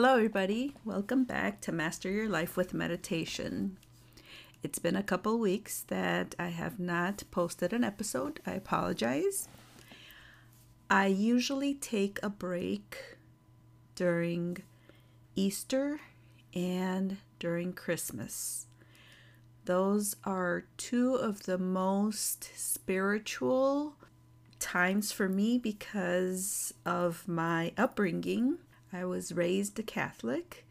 Hello, everybody. Welcome back to Master Your Life with Meditation. It's been a couple weeks that I have not posted an episode. I apologize. I usually take a break during Easter and during Christmas. Those are two of the most spiritual times for me because of my upbringing. I was raised a Catholic.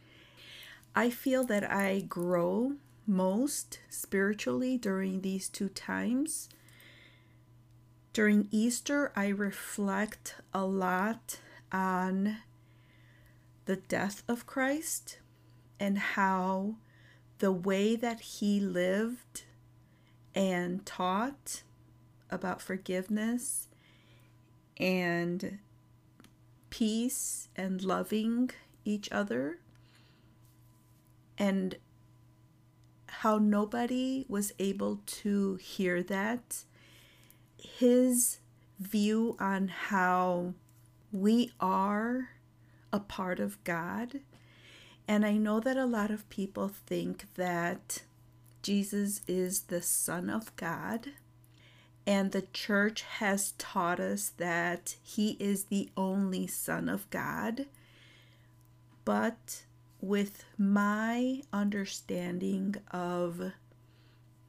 I feel that I grow most spiritually during these two times. During Easter, I reflect a lot on the death of Christ and how the way that he lived and taught about forgiveness and peace and loving each other. And how nobody was able to hear that. His view on how we are a part of God. And I know that a lot of people think that Jesus is the Son of God. And the church has taught us that he is the only Son of God. But with my understanding of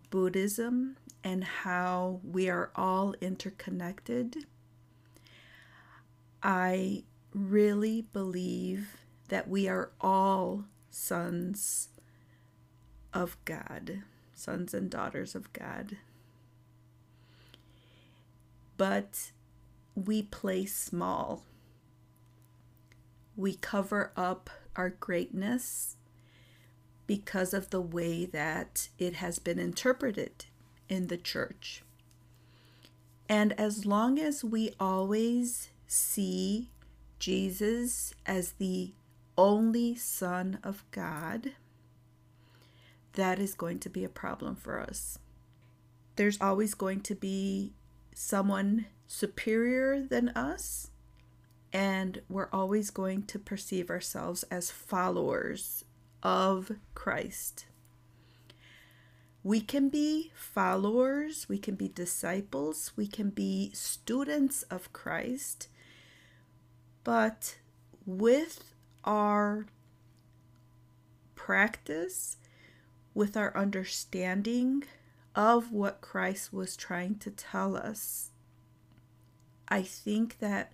Buddhism and how we are all interconnected, I really believe that we are all sons of God, sons and daughters of God. But we play small. We cover up our greatness because of the way that it has been interpreted in the church. And as long as we always see Jesus as the only Son of God, that is going to be a problem for us. There's always going to be someone superior than us, and we're always going to perceive ourselves as followers of Christ. We can be followers, we can be disciples, we can be students of Christ, but with our practice, with our understanding of what Christ was trying to tell us, I think that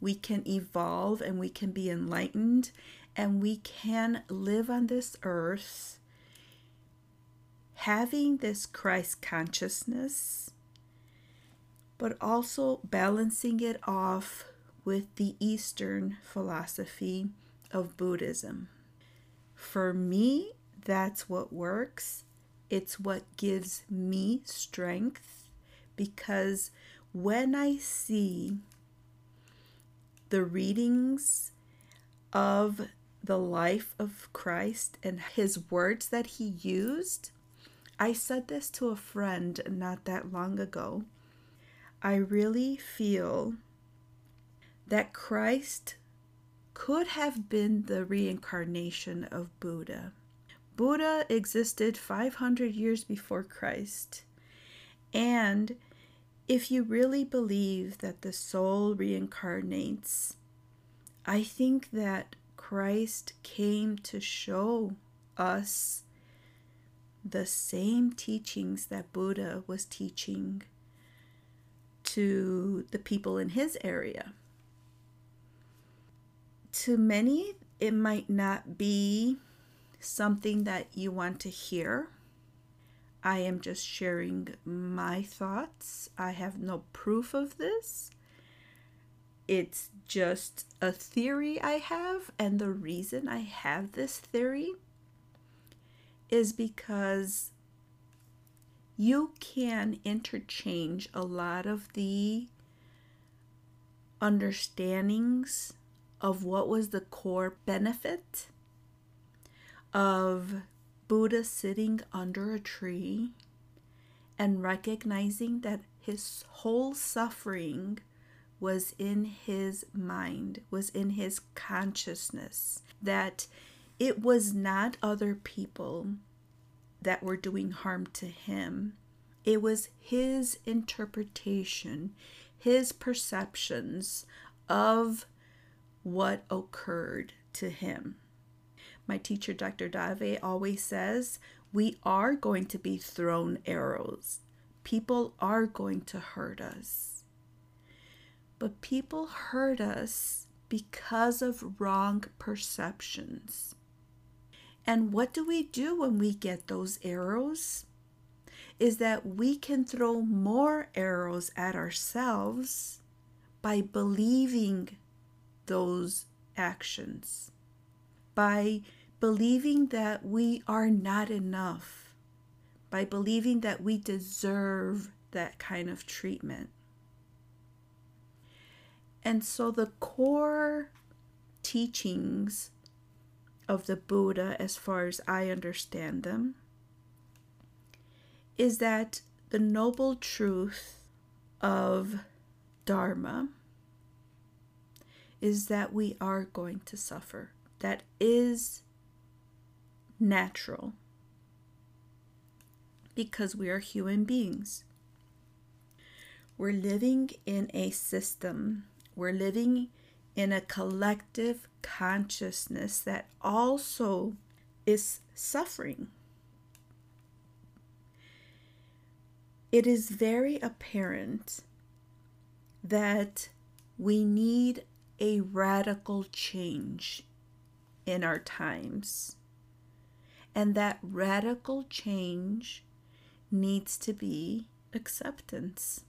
we can evolve and we can be enlightened and we can live on this earth having this Christ consciousness, but also balancing it off with the Eastern philosophy of Buddhism. For me, that's what works. It's what gives me strength because when I see the readings of the life of Christ and his words that he used, I said this to a friend not that long ago. I really feel that Christ could have been the reincarnation of Buddha. Buddha existed 500 years before Christ. And if you really believe that the soul reincarnates, I think that Christ came to show us the same teachings that Buddha was teaching to the people in his area to many, it might not be something that you want to hear. I am just sharing my thoughts. I have no proof of this. It's just a theory I have, and the reason I have this theory is because you can interchange a lot of the understandings of what was the core benefit of Buddha sitting under a tree and recognizing that his whole suffering was in his mind, was in his consciousness, that it was not other people that were doing harm to him. It was his interpretation, his perceptions of what occurred to him. My teacher, Dr. Dave, always says, We are going to be thrown arrows. People are going to hurt us. But people hurt us because of wrong perceptions. And what do we do when we get those arrows? Is that we can throw more arrows at ourselves by believing those actions, by believing that we are not enough, by believing that we deserve that kind of treatment. And so the core teachings of the Buddha, as far as I understand them, is that the noble truth of Dharma is that we are going to suffer. That is natural because we are human beings. We're living in a system, we're living in a collective consciousness that also is suffering. It is very apparent that we need a radical change in our times. And that radical change needs to be acceptance.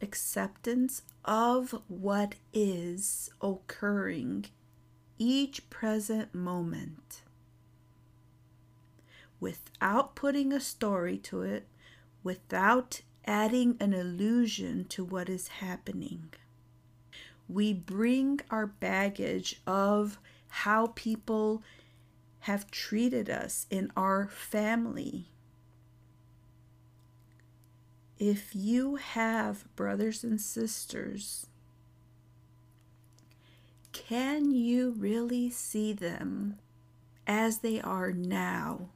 Acceptance of what is occurring each present moment without putting a story to it, without adding an illusion to what is happening we bring our baggage of how people have treated us in our family. If you have brothers and sisters, can you really see them as they are now?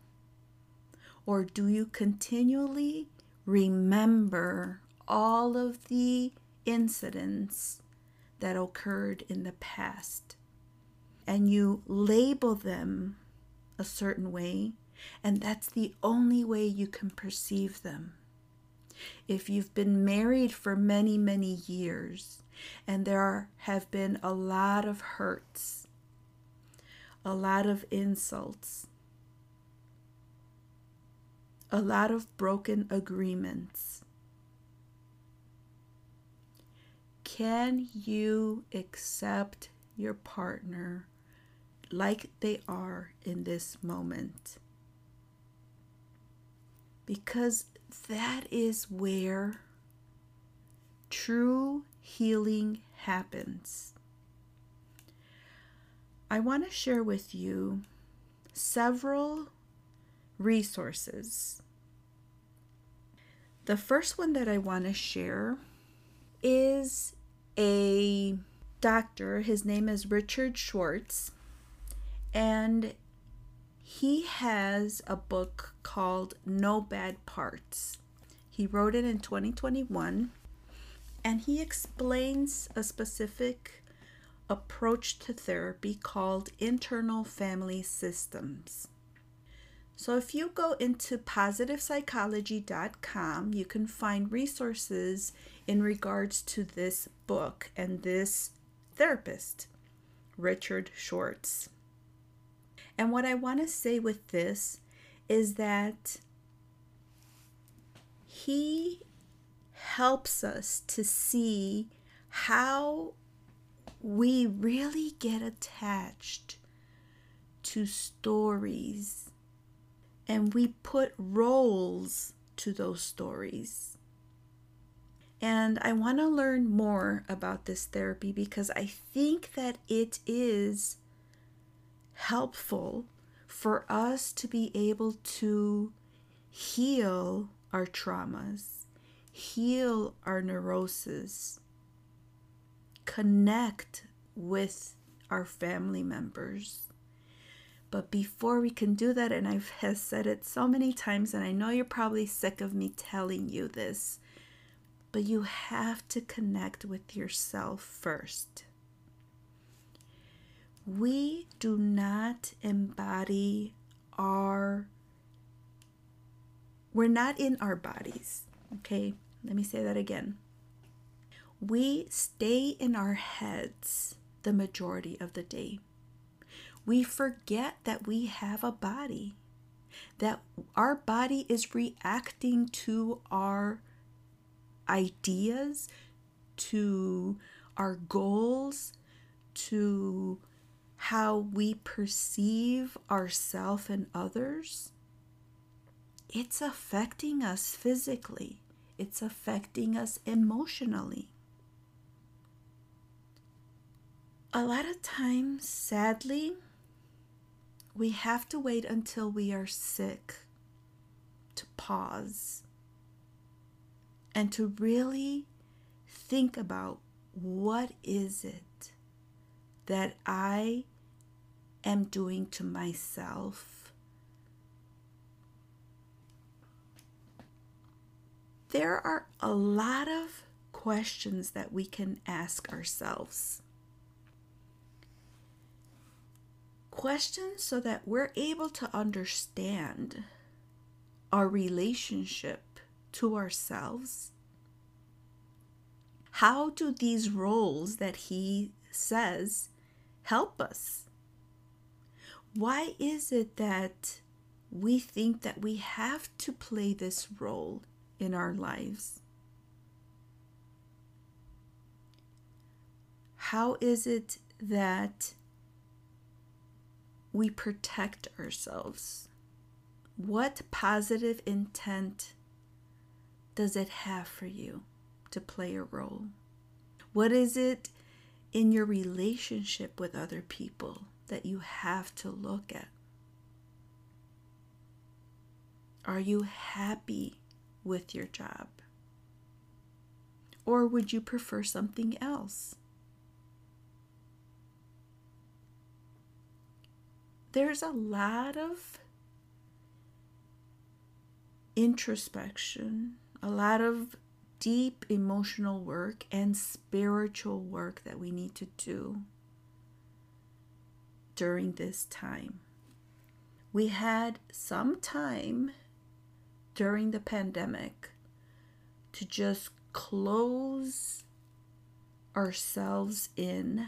Or do you continually remember all of the incidents that occurred in the past and you label them a certain way, and that's the only way you can perceive them. If you've been married for many, many years and there are, have been a lot of hurts, a lot of insults, a lot of broken agreements, Can you accept your partner like they are in this moment? Because that is where true healing happens. I want to share with you several resources. The first one that I want to share is a doctor. His name is Richard Schwartz. And he has a book called No Bad Parts. He wrote it in 2021 and he explains a specific approach to therapy called internal family systems. So, if you go into positivepsychology.com, you can find resources in regards to this book and this therapist, Richard Schwartz. And what I want to say with this is that he helps us to see how we really get attached to stories and we put roles to those stories. And I want to learn more about this therapy because I think that it is helpful for us to be able to heal our traumas, heal our neuroses, connect with our family members. But before we can do that, and I've said it so many times, and I know you're probably sick of me telling you this, but you have to connect with yourself first. We do not embody our, we're not in our bodies. Okay, let me say that again. We stay in our heads the majority of the day. We forget that we have a body, that our body is reacting to our ideas, to our goals, to how we perceive ourselves and others. It's affecting us physically, it's affecting us emotionally. A lot of times, sadly, we have to wait until we are sick to pause and to really think about what is it that I am doing to myself. There are a lot of questions that we can ask ourselves. Questions so that we're able to understand our relationship to ourselves? How do these roles that he says help us? Why is it that we think that we have to play this role in our lives? How is it that we protect ourselves? What positive intent does it have for you to play a role? What is it in your relationship with other people that you have to look at? Are you happy with your job? Or would you prefer something else? There's a lot of introspection a lot of deep emotional work and spiritual work that we need to do during this time. We had some time during the pandemic to just close ourselves in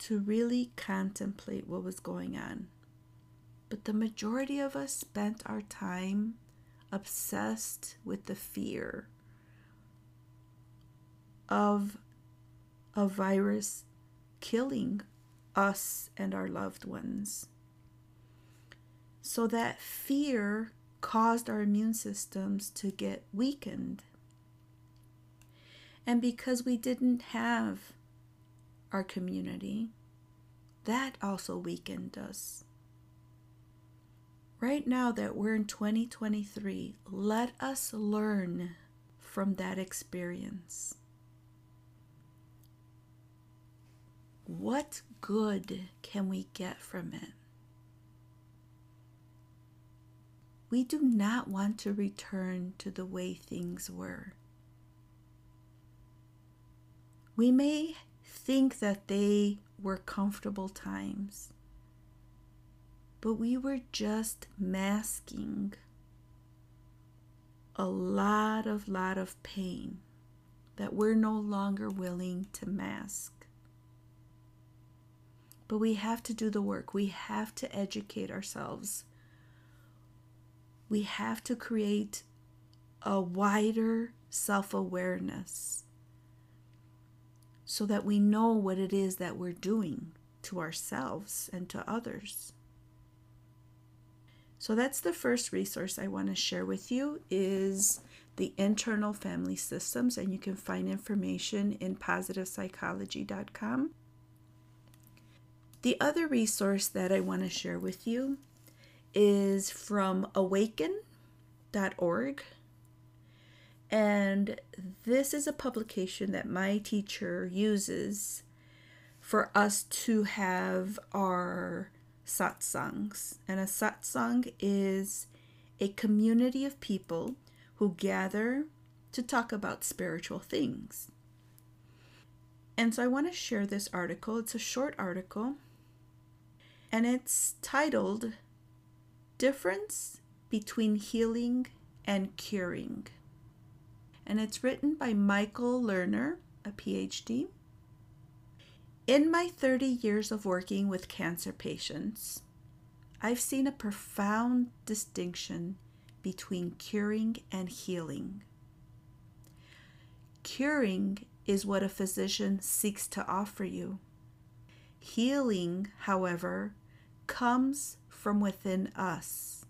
to really contemplate what was going on. But the majority of us spent our time obsessed with the fear of a virus killing us and our loved ones. So that fear caused our immune systems to get weakened. And because we didn't have our community, that also weakened us right now that we're in 2023, let us learn from that experience. What good can we get from it? We do not want to return to the way things were. We may think that they were comfortable times, but we were just masking a lot of lot of pain that we're no longer willing to mask but we have to do the work. We have to educate ourselves. We have to create a wider self-awareness so that we know what it is that we're doing to ourselves and to others. So that's the first resource I want to share with you is the internal family systems and you can find information in positivepsychology.com. The other resource that I want to share with you is from awakin.org And this is a publication that my teacher uses for us to have our satsangs. And a satsang is a community of people who gather to talk about spiritual things. And so I want to share this article. It's a short article and it's titled Difference Between Healing and Curing. And it's written by Michael Lerner, a PhD. In my 30 years of working with cancer patients, I've seen a profound distinction between curing and healing. Curing is what a physician seeks to offer you. Healing, however, comes from within us.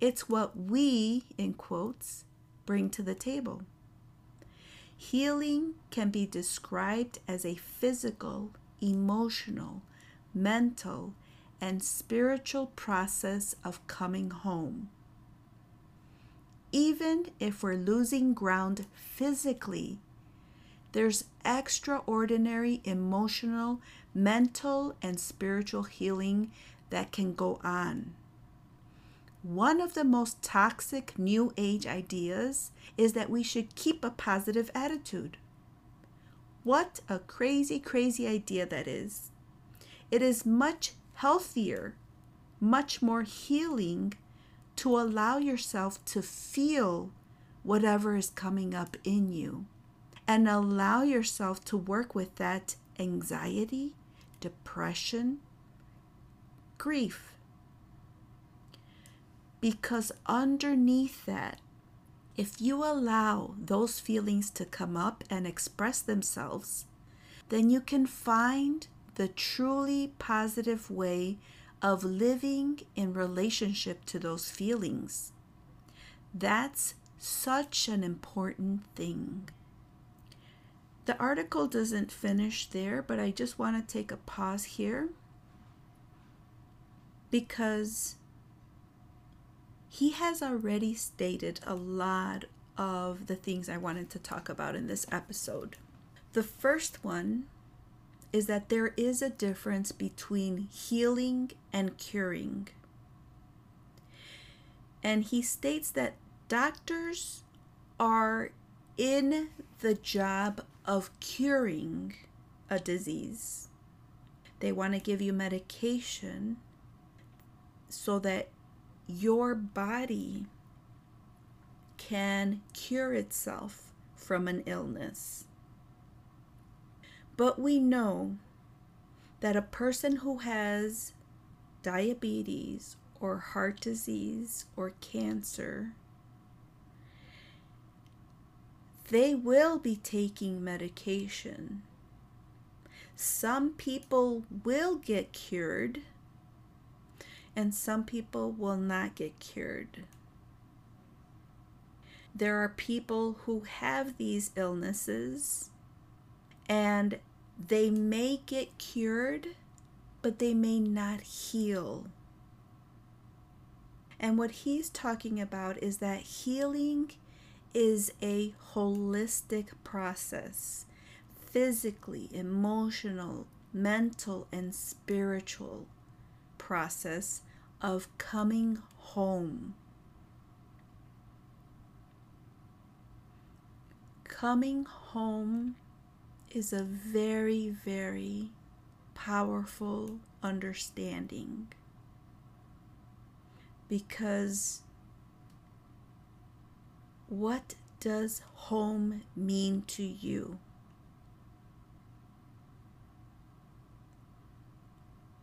It's what we, in quotes, bring to the table. Healing can be described as a physical, emotional, mental, and spiritual process of coming home. Even if we're losing ground physically, there's extraordinary emotional, mental, and spiritual healing that can go on. One of the most toxic New Age ideas is that we should keep a positive attitude. What a crazy, crazy idea that is. It is much healthier, much more healing to allow yourself to feel whatever is coming up in you and allow yourself to work with that anxiety, depression, grief because underneath that, if you allow those feelings to come up and express themselves, then you can find the truly positive way of living in relationship to those feelings. That's such an important thing. The article doesn't finish there, but I just want to take a pause here because he has already stated a lot of the things I wanted to talk about in this episode. The first one is that there is a difference between healing and curing. And he states that doctors are in the job of curing a disease. They want to give you medication so that your body can cure itself from an illness. But we know that a person who has diabetes or heart disease or cancer, they will be taking medication. Some people will get cured and some people will not get cured. There are people who have these illnesses and they may get cured, but they may not heal. And what he's talking about is that healing is a holistic process physically, emotional, mental, and spiritual process of coming home. Coming home is a very, very powerful understanding because what does home mean to you?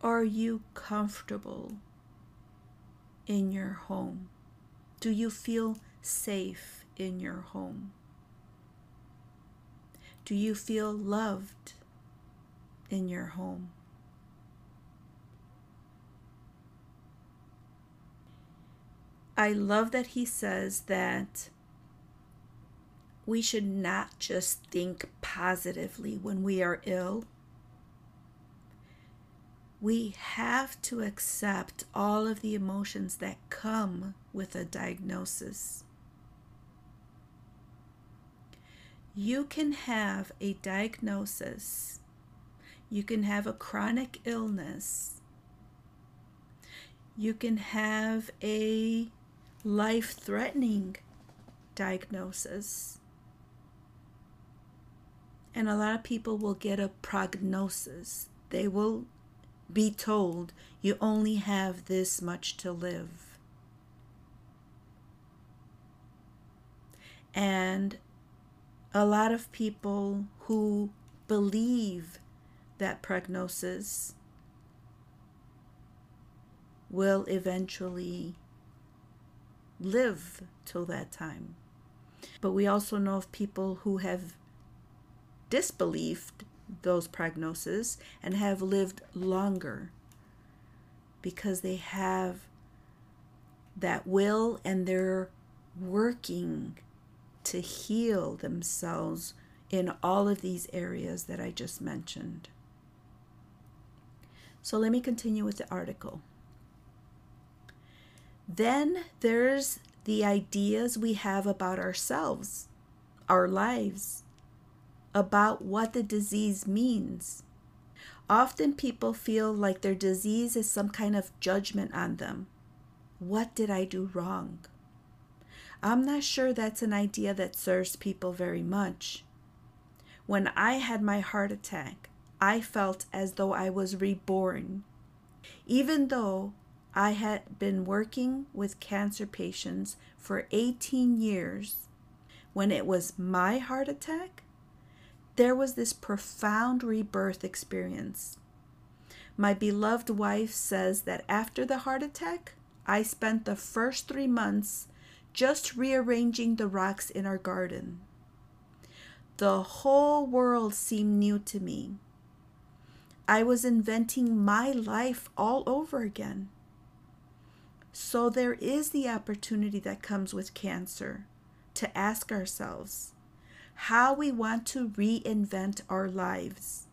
Are you comfortable in your home? Do you feel safe in your home? Do you feel loved in your home? I love that he says that we should not just think positively when we are ill, we have to accept all of the emotions that come with a diagnosis. You can have a diagnosis, you can have a chronic illness, you can have a life threatening diagnosis. And a lot of people will get a prognosis. They will be told you only have this much to live. And a lot of people who believe that prognosis will eventually live till that time. But we also know of people who have disbelieved those prognoses and have lived longer because they have that will and they're working to heal themselves in all of these areas that I just mentioned. So let me continue with the article. Then there's the ideas we have about ourselves, our lives, about what the disease means. Often people feel like their disease is some kind of judgment on them. What did I do wrong? I'm not sure that's an idea that serves people very much. When I had my heart attack, I felt as though I was reborn. Even though I had been working with cancer patients for 18 years, when it was my heart attack, there was this profound rebirth experience. My beloved wife says that after the heart attack, I spent the first three months just rearranging the rocks in our garden. The whole world seemed new to me. I was inventing my life all over again. So there is the opportunity that comes with cancer to ask ourselves how we want to reinvent our lives.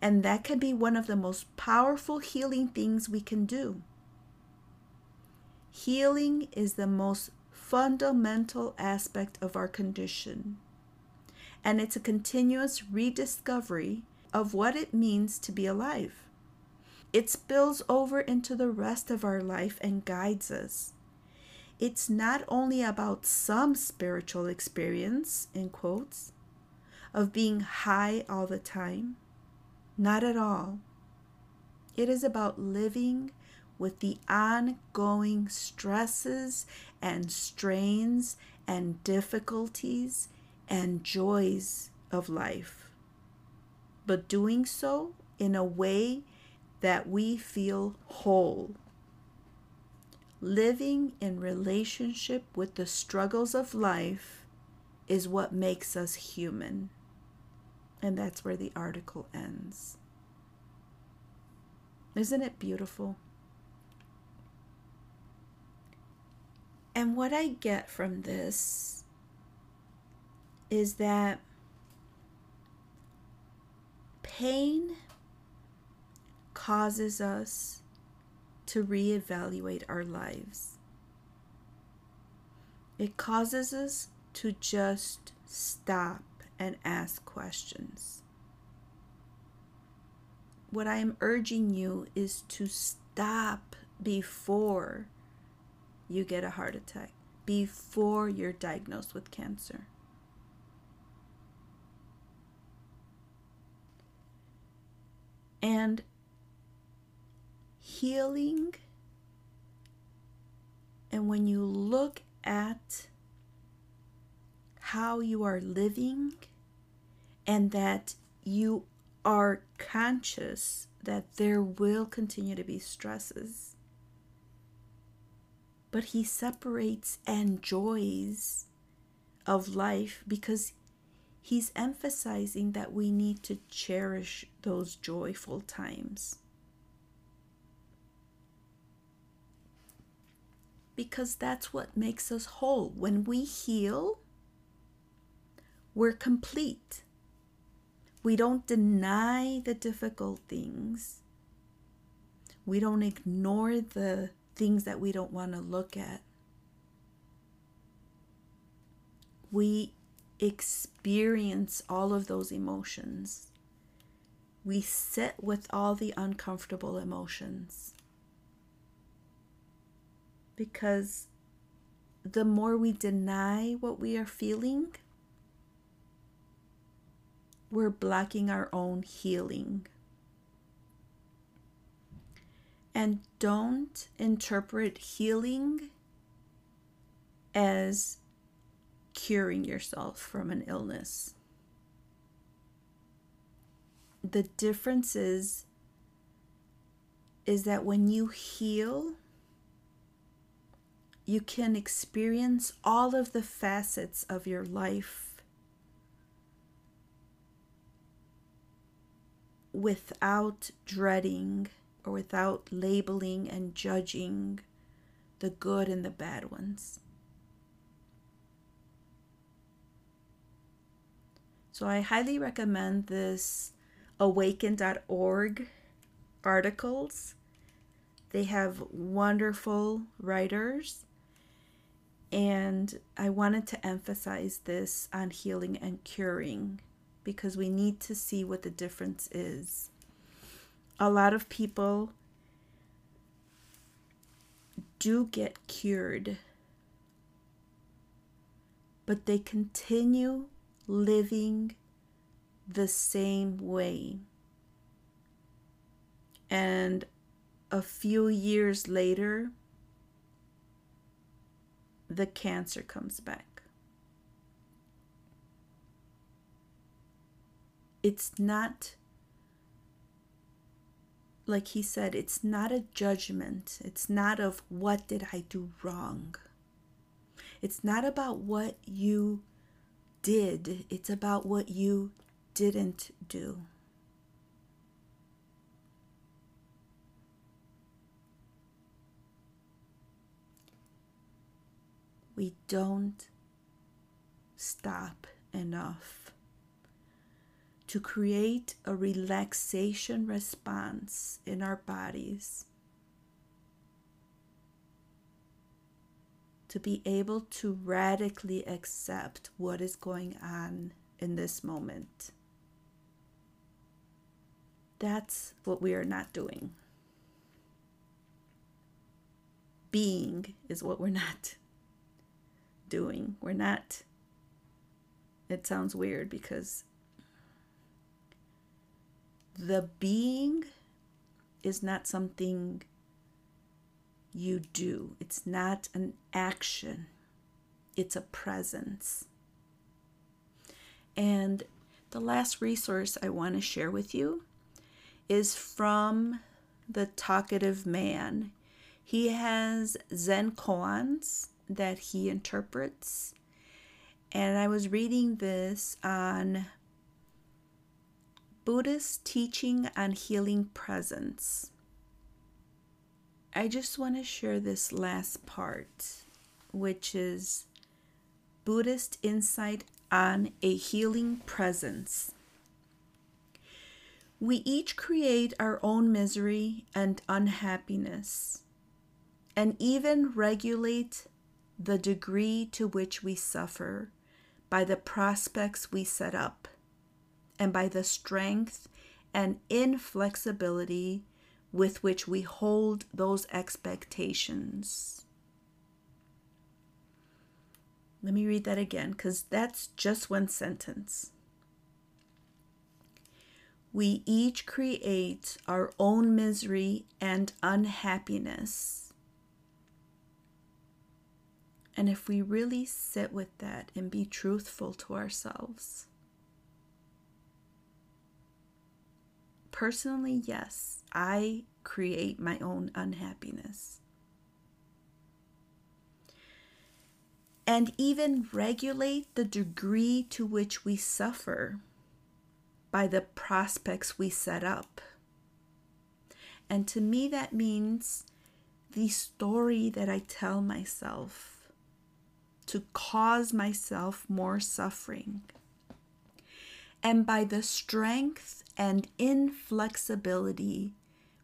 And that can be one of the most powerful healing things we can do. Healing is the most fundamental aspect of our condition. And it's a continuous rediscovery of what it means to be alive. It spills over into the rest of our life and guides us. It's not only about some spiritual experience, in quotes, of being high all the time. Not at all. It is about living with the ongoing stresses and strains and difficulties and joys of life, but doing so in a way that we feel whole. Living in relationship with the struggles of life is what makes us human. And that's where the article ends. Isn't it beautiful? And what I get from this is that pain causes us to reevaluate our lives. It causes us to just stop and ask questions. What I am urging you is to stop before you get a heart attack before you're diagnosed with cancer. And healing, and when you look at how you are living, and that you are conscious that there will continue to be stresses but he separates and joys of life because he's emphasizing that we need to cherish those joyful times. Because that's what makes us whole. When we heal, we're complete. We don't deny the difficult things. We don't ignore the things that we don't want to look at. We experience all of those emotions. We sit with all the uncomfortable emotions. Because the more we deny what we are feeling, we're blocking our own healing. And don't interpret healing as curing yourself from an illness. The difference is is that when you heal you can experience all of the facets of your life without dreading or without labeling and judging the good and the bad ones. So I highly recommend this awakin.org articles. They have wonderful writers and I wanted to emphasize this on healing and curing because we need to see what the difference is. A lot of people do get cured, but they continue living the same way. And a few years later, the cancer comes back. It's not, like he said, it's not a judgment. It's not of what did I do wrong. It's not about what you did, it's about what you didn't do. We don't stop enough to create a relaxation response in our bodies, to be able to radically accept what is going on in this moment. That's what we are not doing. Being is what we're not doing. We're not, it sounds weird because the being is not something you do, it's not an action, it's a presence. And the last resource I want to share with you is from the talkative man. He has Zen koans that he interprets. And I was reading this on Buddhist teaching on healing presence. I just want to share this last part, which is Buddhist insight on a healing presence. We each create our own misery and unhappiness, and even regulate the degree to which we suffer by the prospects we set up and by the strength and inflexibility with which we hold those expectations. Let me read that again because that's just one sentence. We each create our own misery and unhappiness and if we really sit with that and be truthful to ourselves, personally, yes, I create my own unhappiness. And even regulate the degree to which we suffer by the prospects we set up. And to me, that means the story that I tell myself to cause myself more suffering. And by the strength and inflexibility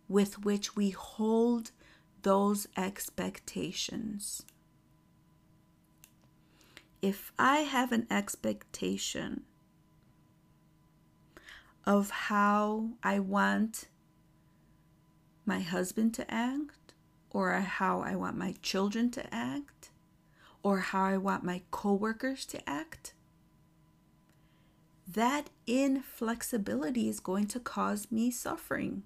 with which we hold those expectations. if I have an expectation of how I want my husband to act, or how I want my children to act, or how I want my coworkers to act, that inflexibility is going to cause me suffering.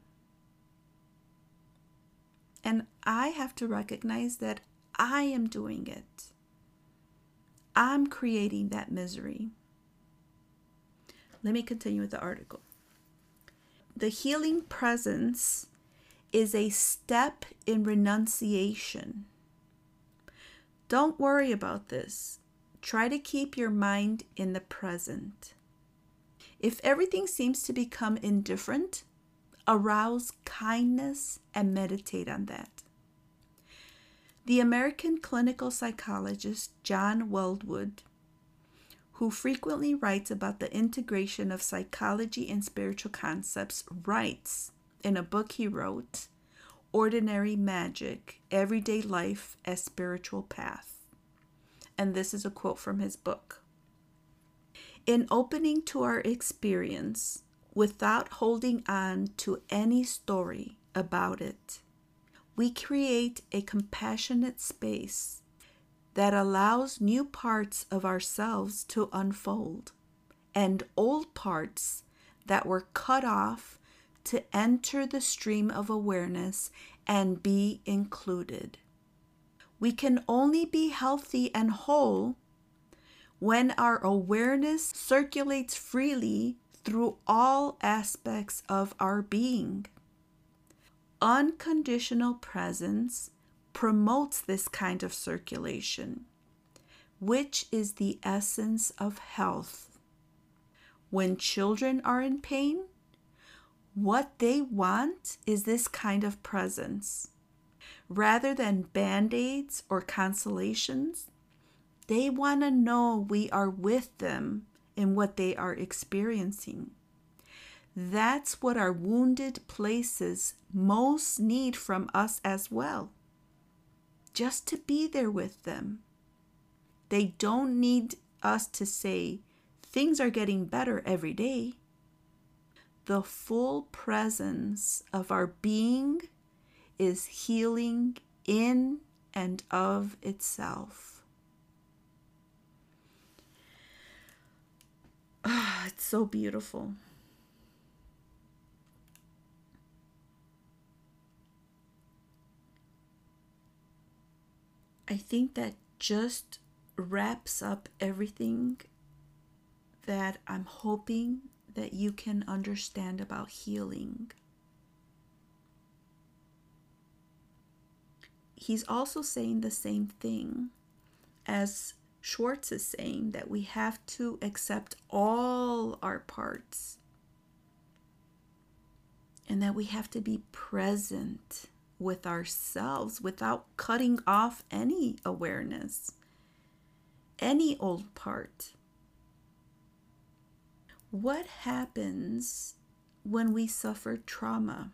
And I have to recognize that I am doing it. I'm creating that misery. Let me continue with the article. The healing presence is a step in renunciation. Don't worry about this. Try to keep your mind in the present. If everything seems to become indifferent, arouse kindness and meditate on that. The American clinical psychologist John Welwood, who frequently writes about the integration of psychology and spiritual concepts, writes in a book he wrote, Ordinary Magic Everyday Life as Spiritual Path. And this is a quote from his book. In opening to our experience without holding on to any story about it, we create a compassionate space that allows new parts of ourselves to unfold and old parts that were cut off to enter the stream of awareness and be included. We can only be healthy and whole when our awareness circulates freely through all aspects of our being. Unconditional presence promotes this kind of circulation, which is the essence of health. When children are in pain, what they want is this kind of presence. Rather than band aids or consolations, they want to know we are with them in what they are experiencing. That's what our wounded places most need from us as well. Just to be there with them. They don't need us to say, things are getting better every day. The full presence of our being is healing in and of itself. Ah, it's so beautiful. I think that just wraps up everything that I'm hoping that you can understand about healing. He's also saying the same thing as Schwartz is saying that we have to accept all our parts and that we have to be present with ourselves without cutting off any awareness, any old part. What happens when we suffer trauma?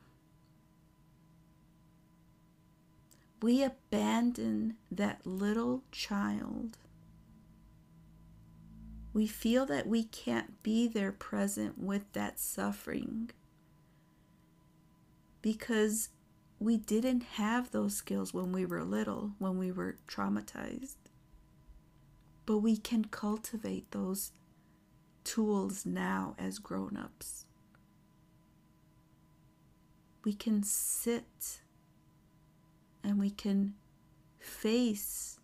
We abandon that little child we feel that we can't be there present with that suffering because we didn't have those skills when we were little, when we were traumatized. But we can cultivate those tools now as grown ups. We can sit and we can face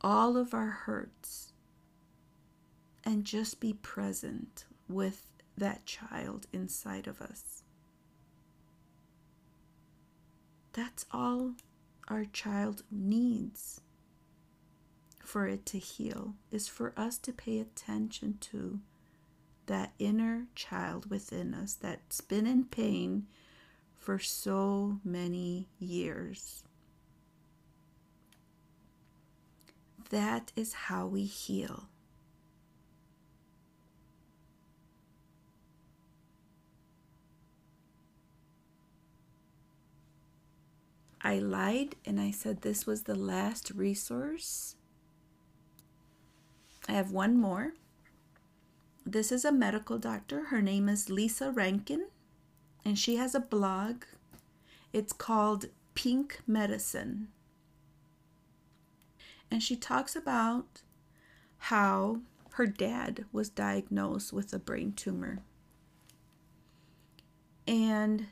all of our hurts and just be present with that child inside of us. That's all our child needs for it to heal, is for us to pay attention to that inner child within us that's been in pain for so many years. That is how we heal. I lied and I said this was the last resource. I have one more. This is a medical doctor. Her name is Lisa Rankin, and she has a blog. It's called Pink Medicine. And she talks about how her dad was diagnosed with a brain tumor. And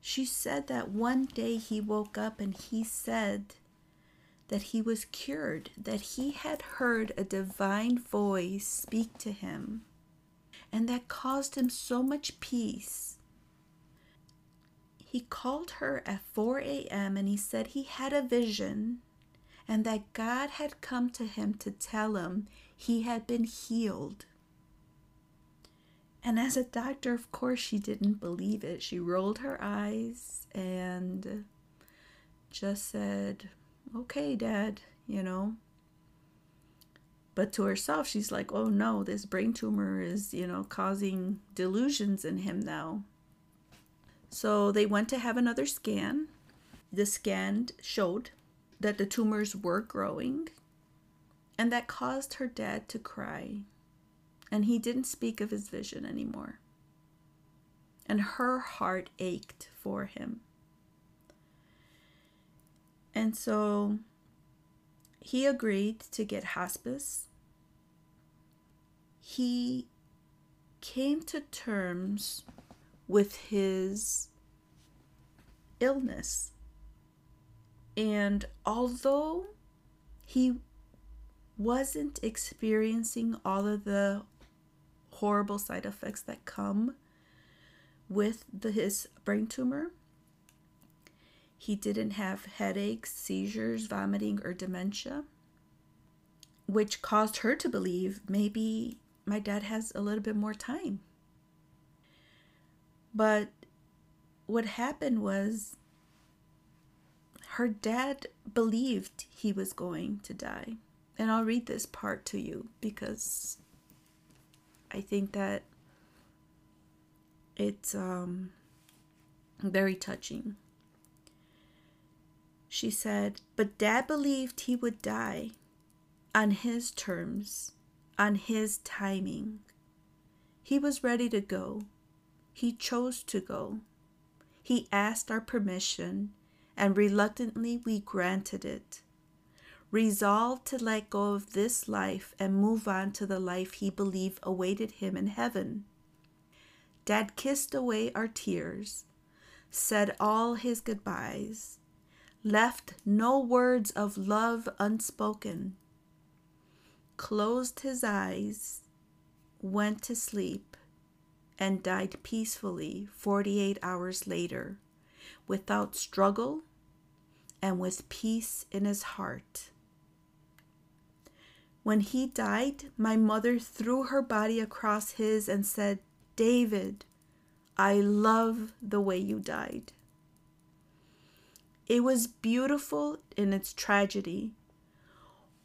she said that one day he woke up and he said that he was cured, that he had heard a divine voice speak to him, and that caused him so much peace. He called her at 4 a.m. and he said he had a vision and that God had come to him to tell him he had been healed. And as a doctor, of course, she didn't believe it. She rolled her eyes and just said, Okay, Dad, you know. But to herself, she's like, Oh no, this brain tumor is, you know, causing delusions in him now. So they went to have another scan. The scan showed that the tumors were growing, and that caused her dad to cry and he didn't speak of his vision anymore. And her heart ached for him. And so he agreed to get hospice. He came to terms with his illness. And although he wasn't experiencing all of the horrible side effects that come with the, his brain tumor. He didn't have headaches, seizures, vomiting, or dementia, which caused her to believe maybe my dad has a little bit more time. But what happened was her dad believed he was going to die. And I'll read this part to you because I think that it's um, very touching. She said, But dad believed he would die on his terms, on his timing. He was ready to go. He chose to go. He asked our permission, and reluctantly we granted it resolved to let go of this life and move on to the life he believed awaited him in heaven. Dad kissed away our tears, said all his goodbyes, left no words of love unspoken, closed his eyes, went to sleep, and died peacefully 48 hours later, without struggle and with peace in his heart. When he died, my mother threw her body across his and said, David, I love the way you died. It was beautiful in its tragedy.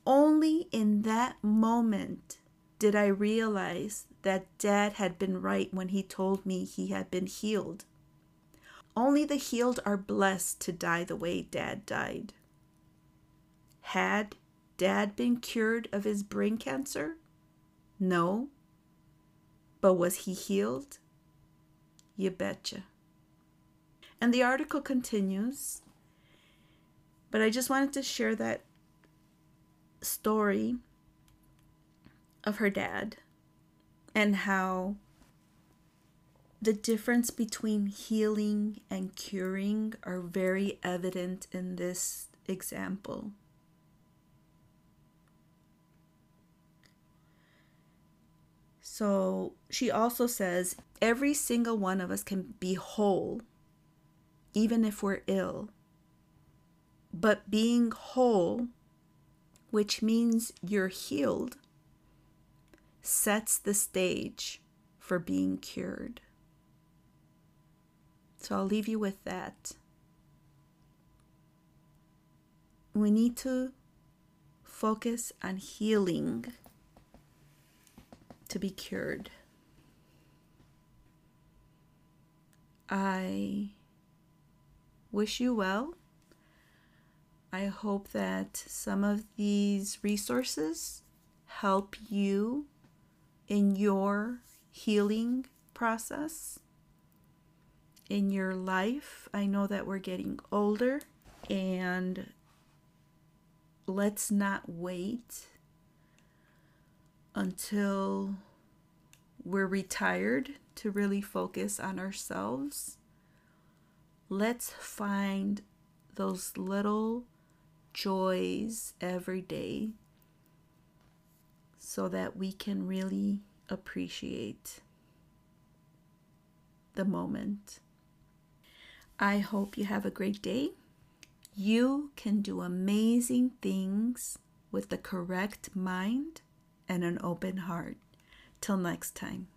Only in that moment did I realize that Dad had been right when he told me he had been healed. Only the healed are blessed to die the way Dad died. Had dad been cured of his brain cancer? No. But was he healed? You betcha. And the article continues, but I just wanted to share that story of her dad and how the difference between healing and curing are very evident in this example. So she also says every single one of us can be whole, even if we're ill. But being whole, which means you're healed, sets the stage for being cured. So I'll leave you with that. We need to focus on healing to be cured. I wish you well. I hope that some of these resources help you in your healing process in your life. I know that we're getting older and let's not wait until we're retired to really focus on ourselves. Let's find those little joys every day so that we can really appreciate the moment. I hope you have a great day. You can do amazing things with the correct mind and an open heart. Till next time.